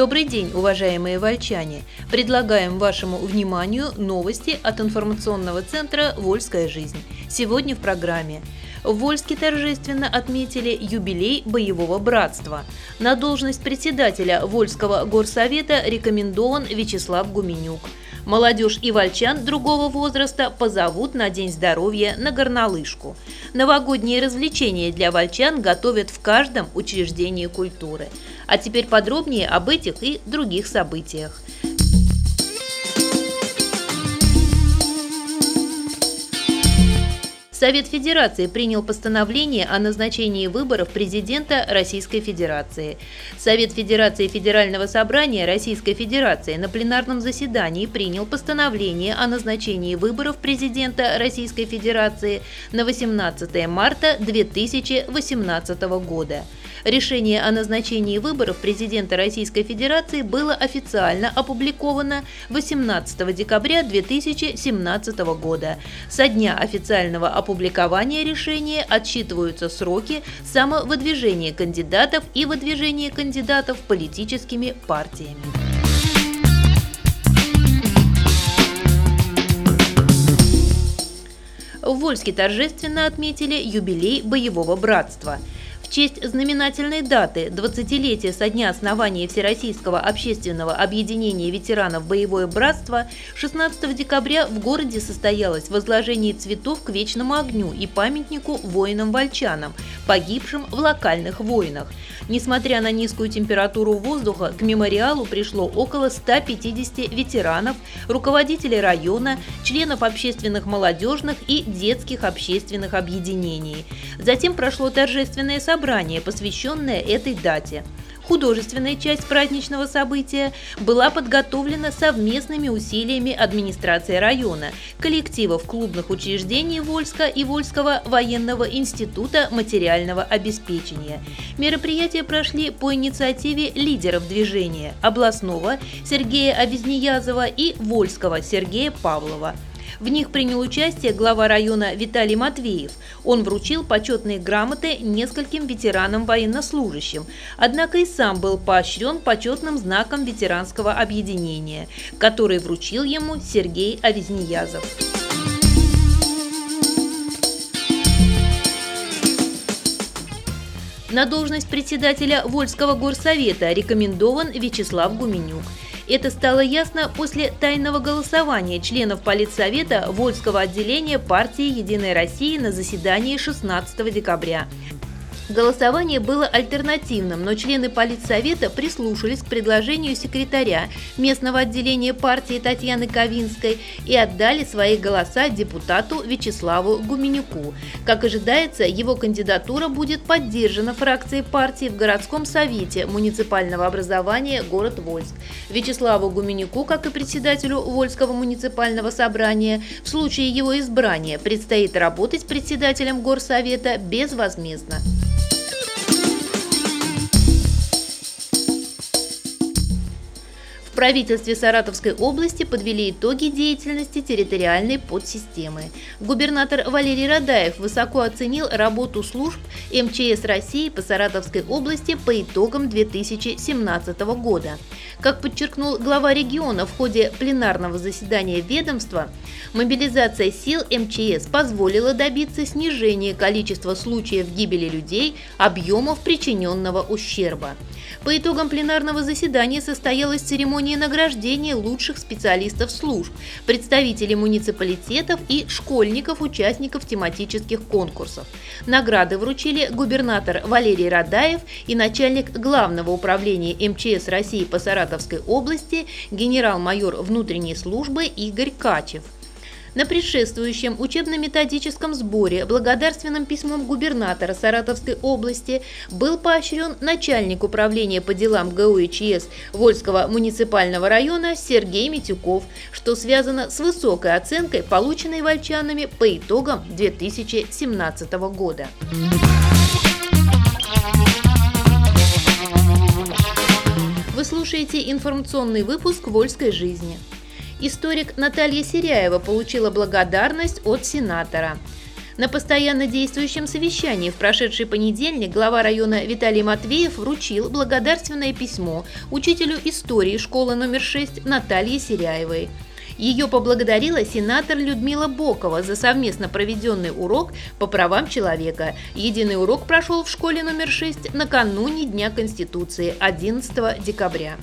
Добрый день, уважаемые вольчане! Предлагаем вашему вниманию новости от информационного центра «Вольская жизнь». Сегодня в программе в Вольске торжественно отметили юбилей боевого братства. На должность председателя Вольского горсовета рекомендован Вячеслав Гуменюк. Молодежь и вольчан другого возраста позовут на День здоровья на горнолыжку. Новогодние развлечения для вольчан готовят в каждом учреждении культуры. А теперь подробнее об этих и других событиях. Совет Федерации принял постановление о назначении выборов президента Российской Федерации. Совет Федерации Федерального собрания Российской Федерации на пленарном заседании принял постановление о назначении выборов президента Российской Федерации на 18 марта 2018 года. Решение о назначении выборов президента Российской Федерации было официально опубликовано 18 декабря 2017 года. Со дня официального опубликования решения отсчитываются сроки самовыдвижения кандидатов и выдвижения кандидатов политическими партиями. В Вольске торжественно отметили юбилей боевого братства – в честь знаменательной даты 20-летия со дня основания Всероссийского общественного объединения ветеранов «Боевое братство» 16 декабря в городе состоялось возложение цветов к вечному огню и памятнику воинам-вольчанам, погибшим в локальных войнах. Несмотря на низкую температуру воздуха, к мемориалу пришло около 150 ветеранов, руководителей района, членов общественных молодежных и детских общественных объединений. Затем прошло торжественное событие собрание, посвященное этой дате. Художественная часть праздничного события была подготовлена совместными усилиями администрации района, коллективов клубных учреждений Вольска и Вольского военного института материального обеспечения. Мероприятия прошли по инициативе лидеров движения – областного Сергея Авизниязова и Вольского Сергея Павлова – в них принял участие глава района Виталий Матвеев. Он вручил почетные грамоты нескольким ветеранам военнослужащим, однако и сам был поощрен почетным знаком ветеранского объединения, который вручил ему Сергей Авизниязов. На должность председателя Вольского горсовета рекомендован Вячеслав Гуменюк. Это стало ясно после тайного голосования членов Политсовета Вольского отделения партии «Единая Россия» на заседании 16 декабря. Голосование было альтернативным, но члены Политсовета прислушались к предложению секретаря местного отделения партии Татьяны Ковинской и отдали свои голоса депутату Вячеславу Гуменюку. Как ожидается, его кандидатура будет поддержана фракцией партии в городском совете муниципального образования город Вольск. Вячеславу Гуменюку, как и председателю Вольского муниципального собрания, в случае его избрания предстоит работать председателем горсовета безвозмездно. Правительстве Саратовской области подвели итоги деятельности территориальной подсистемы. Губернатор Валерий Радаев высоко оценил работу служб МЧС России по Саратовской области по итогам 2017 года. Как подчеркнул глава региона в ходе пленарного заседания ведомства, мобилизация сил МЧС позволила добиться снижения количества случаев гибели людей, объемов причиненного ущерба. По итогам пленарного заседания состоялась церемония награждения лучших специалистов служб, представителей муниципалитетов и школьников, участников тематических конкурсов. Награды вручили губернатор Валерий Радаев и начальник Главного управления МЧС России по Саратовской области генерал-майор внутренней службы Игорь Качев. На предшествующем учебно-методическом сборе благодарственным письмом губернатора Саратовской области был поощрен начальник управления по делам ГУ и ЧС Вольского муниципального района Сергей Митюков, что связано с высокой оценкой, полученной вольчанами по итогам 2017 года. Вы слушаете информационный выпуск «Вольской жизни». Историк Наталья Серяева получила благодарность от сенатора. На постоянно действующем совещании в прошедший понедельник глава района Виталий Матвеев вручил благодарственное письмо учителю истории школы номер 6 Наталье Серяевой. Ее поблагодарила сенатор Людмила Бокова за совместно проведенный урок по правам человека. Единый урок прошел в школе номер 6 накануне Дня Конституции 11 декабря.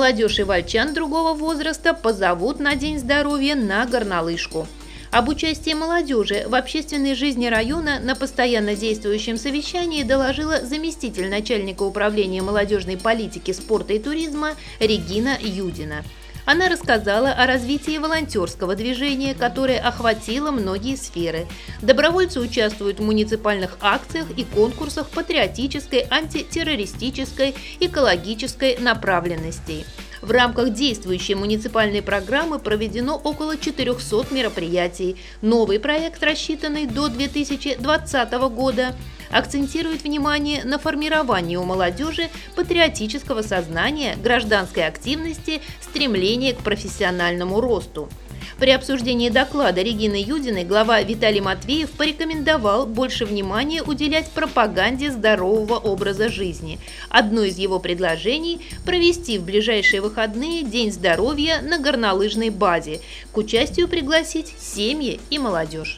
Молодежь и вальчан другого возраста позовут на День здоровья на горнолыжку. Об участии молодежи в общественной жизни района на постоянно действующем совещании доложила заместитель начальника управления молодежной политики, спорта и туризма Регина Юдина. Она рассказала о развитии волонтерского движения, которое охватило многие сферы. Добровольцы участвуют в муниципальных акциях и конкурсах патриотической, антитеррористической, экологической направленностей. В рамках действующей муниципальной программы проведено около 400 мероприятий. Новый проект, рассчитанный до 2020 года, акцентирует внимание на формировании у молодежи патриотического сознания, гражданской активности, стремления к профессиональному росту. При обсуждении доклада Регины Юдиной глава Виталий Матвеев порекомендовал больше внимания уделять пропаганде здорового образа жизни. Одно из его предложений – провести в ближайшие выходные День здоровья на горнолыжной базе. К участию пригласить семьи и молодежь.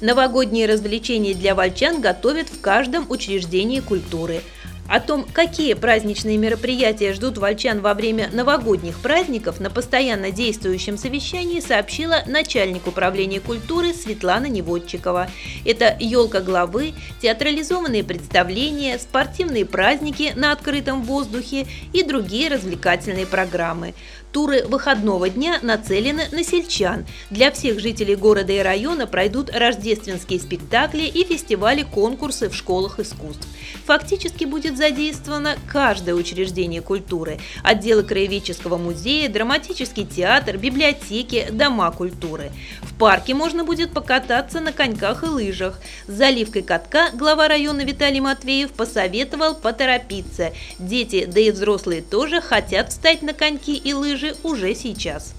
Новогодние развлечения для вольчан готовят в каждом учреждении культуры – о том, какие праздничные мероприятия ждут вольчан во время новогодних праздников, на постоянно действующем совещании сообщила начальник управления культуры Светлана Неводчикова. Это елка главы, театрализованные представления, спортивные праздники на открытом воздухе и другие развлекательные программы. Туры выходного дня нацелены на сельчан. Для всех жителей города и района пройдут рождественские спектакли и фестивали-конкурсы в школах искусств. Фактически будет задействовано каждое учреждение культуры – отделы краеведческого музея, драматический театр, библиотеки, дома культуры. В парке можно будет покататься на коньках и лыжах. С заливкой катка глава района Виталий Матвеев посоветовал поторопиться. Дети, да и взрослые тоже хотят встать на коньки и лыжи же уже сейчас.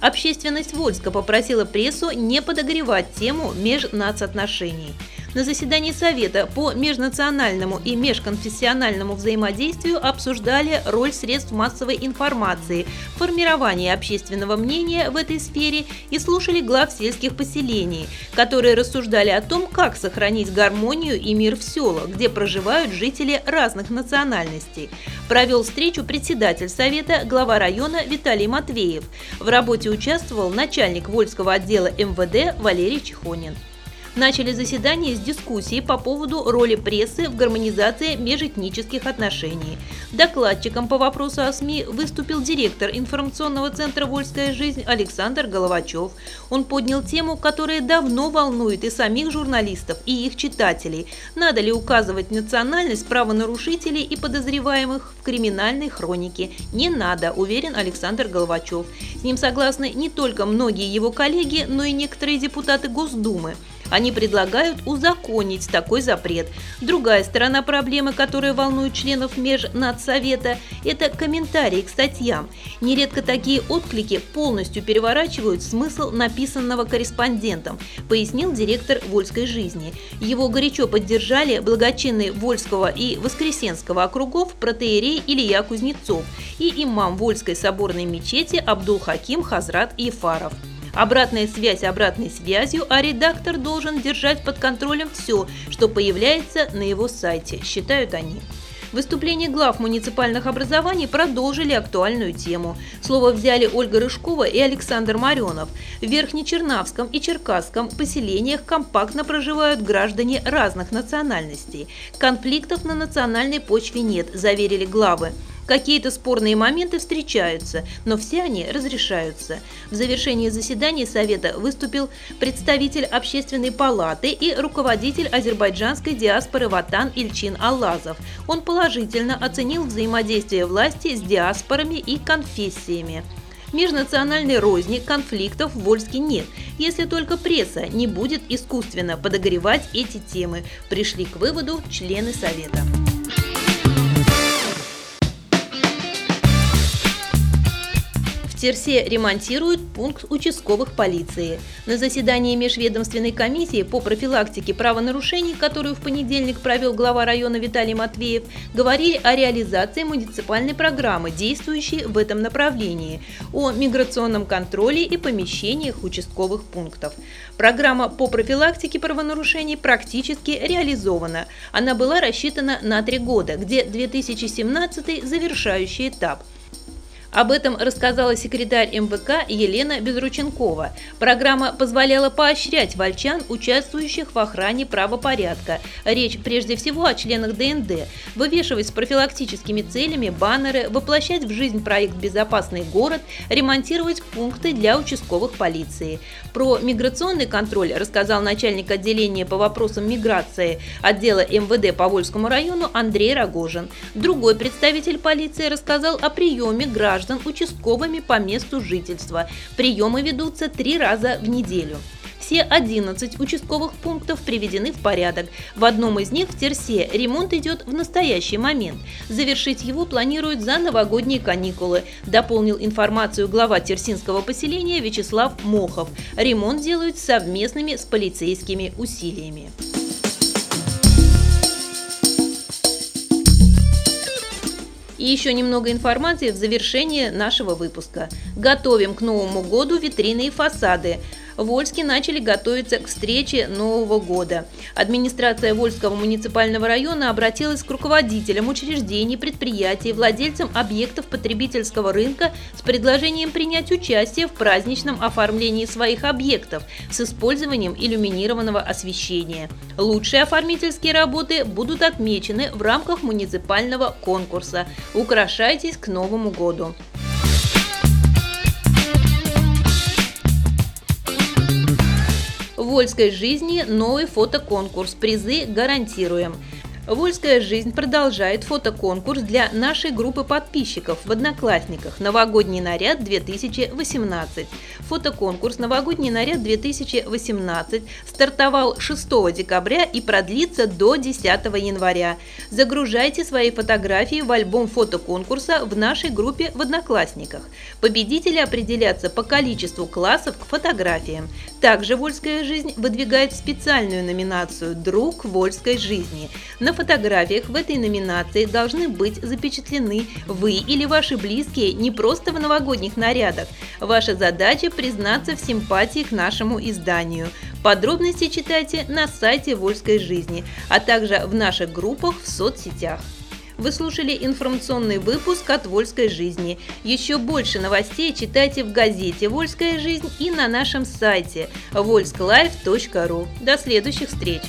Общественность Вольска попросила прессу не подогревать тему межнацотношений – на заседании Совета по межнациональному и межконфессиональному взаимодействию обсуждали роль средств массовой информации в формировании общественного мнения в этой сфере и слушали глав сельских поселений, которые рассуждали о том, как сохранить гармонию и мир в селах, где проживают жители разных национальностей. Провел встречу председатель Совета, глава района Виталий Матвеев. В работе участвовал начальник Вольского отдела МВД Валерий Чехонин начали заседание с дискуссии по поводу роли прессы в гармонизации межэтнических отношений. Докладчиком по вопросу о СМИ выступил директор информационного центра «Вольская жизнь» Александр Головачев. Он поднял тему, которая давно волнует и самих журналистов, и их читателей. Надо ли указывать национальность правонарушителей и подозреваемых в криминальной хронике? Не надо, уверен Александр Головачев. С ним согласны не только многие его коллеги, но и некоторые депутаты Госдумы. Они предлагают узаконить такой запрет. Другая сторона проблемы, которая волнует членов Межнадсовета, это комментарии к статьям. Нередко такие отклики полностью переворачивают смысл написанного корреспондентом, пояснил директор Вольской жизни. Его горячо поддержали благочинные Вольского и Воскресенского округов протеерей Илья Кузнецов и имам Вольской соборной мечети Абдул-Хаким Хазрат Ефаров. Обратная связь обратной связью, а редактор должен держать под контролем все, что появляется на его сайте, считают они. Выступления глав муниципальных образований продолжили актуальную тему. Слово взяли Ольга Рыжкова и Александр Маренов. В Верхнечернавском и Черкасском поселениях компактно проживают граждане разных национальностей. Конфликтов на национальной почве нет, заверили главы. Какие-то спорные моменты встречаются, но все они разрешаются. В завершении заседания Совета выступил представитель Общественной палаты и руководитель азербайджанской диаспоры Ватан Ильчин Аллазов. Он положительно оценил взаимодействие власти с диаспорами и конфессиями. Межнациональной розни, конфликтов в Вольске нет, если только пресса не будет искусственно подогревать эти темы, пришли к выводу члены Совета. Терсе ремонтируют пункт участковых полиции. На заседании Межведомственной комиссии по профилактике правонарушений, которую в понедельник провел глава района Виталий Матвеев, говорили о реализации муниципальной программы, действующей в этом направлении, о миграционном контроле и помещениях участковых пунктов. Программа по профилактике правонарушений практически реализована. Она была рассчитана на три года, где 2017 – завершающий этап – об этом рассказала секретарь МВК Елена Безрученкова. Программа позволяла поощрять вольчан, участвующих в охране правопорядка. Речь прежде всего о членах ДНД. Вывешивать с профилактическими целями баннеры, воплощать в жизнь проект «Безопасный город», ремонтировать пункты для участковых полиции. Про миграционный контроль рассказал начальник отделения по вопросам миграции отдела МВД по Вольскому району Андрей Рогожин. Другой представитель полиции рассказал о приеме граждан граждан участковыми по месту жительства. Приемы ведутся три раза в неделю. Все 11 участковых пунктов приведены в порядок. В одном из них, в Терсе, ремонт идет в настоящий момент. Завершить его планируют за новогодние каникулы, дополнил информацию глава терсинского поселения Вячеслав Мохов. Ремонт делают совместными с полицейскими усилиями. И еще немного информации в завершении нашего выпуска. Готовим к Новому году витрины и фасады. Вольске начали готовиться к встрече Нового года. Администрация Вольского муниципального района обратилась к руководителям учреждений, предприятий, владельцам объектов потребительского рынка с предложением принять участие в праздничном оформлении своих объектов с использованием иллюминированного освещения. Лучшие оформительские работы будут отмечены в рамках муниципального конкурса. Украшайтесь к Новому году. Вольской жизни новый фотоконкурс. Призы гарантируем. Вольская жизнь продолжает фотоконкурс для нашей группы подписчиков в Одноклассниках «Новогодний наряд 2018». Фотоконкурс «Новогодний наряд 2018» стартовал 6 декабря и продлится до 10 января. Загружайте свои фотографии в альбом фотоконкурса в нашей группе в Одноклассниках. Победители определятся по количеству классов к фотографиям. Также «Вольская жизнь» выдвигает специальную номинацию «Друг Вольской жизни». На фотографиях в этой номинации должны быть запечатлены вы или ваши близкие не просто в новогодних нарядах. Ваша задача – признаться в симпатии к нашему изданию. Подробности читайте на сайте Вольской жизни, а также в наших группах в соцсетях. Вы слушали информационный выпуск от «Вольской жизни». Еще больше новостей читайте в газете «Вольская жизнь» и на нашем сайте volsklife.ru. До следующих встреч!